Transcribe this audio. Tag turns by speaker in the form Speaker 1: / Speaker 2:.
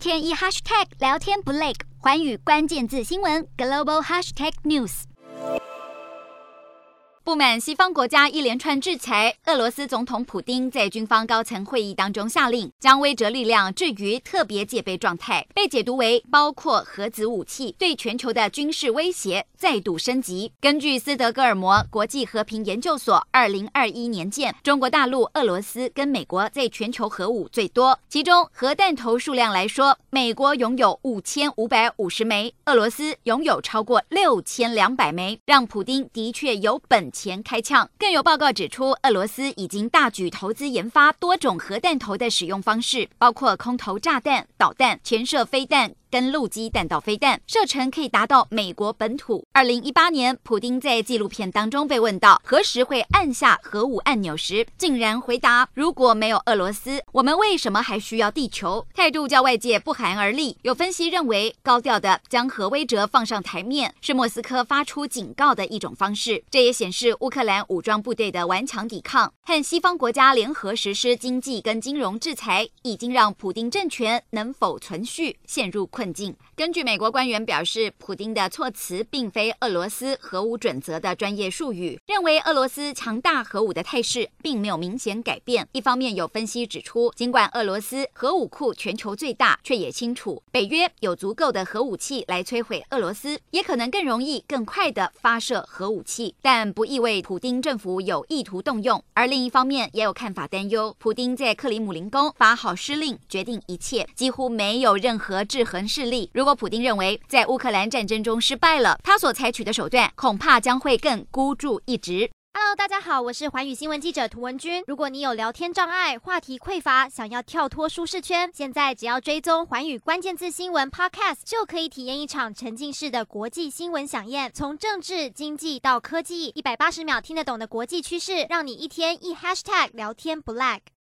Speaker 1: 天一 hashtag 聊天不累，寰宇关键字新闻 global hashtag news。不满西方国家一连串制裁，俄罗斯总统普京在军方高层会议当中下令，将威慑力量置于特别戒备状态，被解读为包括核子武器对全球的军事威胁再度升级。根据斯德哥尔摩国际和平研究所二零二一年鉴，中国大陆、俄罗斯跟美国在全球核武最多，其中核弹头数量来说，美国拥有五千五百五十枚，俄罗斯拥有超过六千两百枚，让普丁的确有本。钱开枪，更有报告指出，俄罗斯已经大举投资研发多种核弹头的使用方式，包括空投炸弹、导弹、潜射飞弹。跟陆基弹道飞弹射程可以达到美国本土。二零一八年，普丁在纪录片当中被问到何时会按下核武按钮时，竟然回答：“如果没有俄罗斯，我们为什么还需要地球？”态度叫外界不寒而栗。有分析认为，高调的将核威慑放上台面，是莫斯科发出警告的一种方式。这也显示乌克兰武装部队的顽强抵抗和西方国家联合实施经济跟金融制裁，已经让普丁政权能否存续陷入困困境。根据美国官员表示，普丁的措辞并非俄罗斯核武准则的专业术语，认为俄罗斯强大核武的态势并没有明显改变。一方面有分析指出，尽管俄罗斯核武库全球最大，却也清楚北约有足够的核武器来摧毁俄罗斯，也可能更容易、更快地发射核武器，但不意味普丁政府有意图动用。而另一方面也有看法担忧，普丁在克里姆林宫发号施令，决定一切，几乎没有任何制衡。势力。如果普丁认为在乌克兰战争中失败了，他所采取的手段恐怕将会更孤注一掷。
Speaker 2: Hello，大家好，我是环宇新闻记者涂文君。如果你有聊天障碍、话题匮乏，想要跳脱舒适圈，现在只要追踪环宇关键字新闻 Podcast，就可以体验一场沉浸式的国际新闻响宴。从政治、经济到科技，一百八十秒听得懂的国际趋势，让你一天一 Hashtag 聊天不 lag。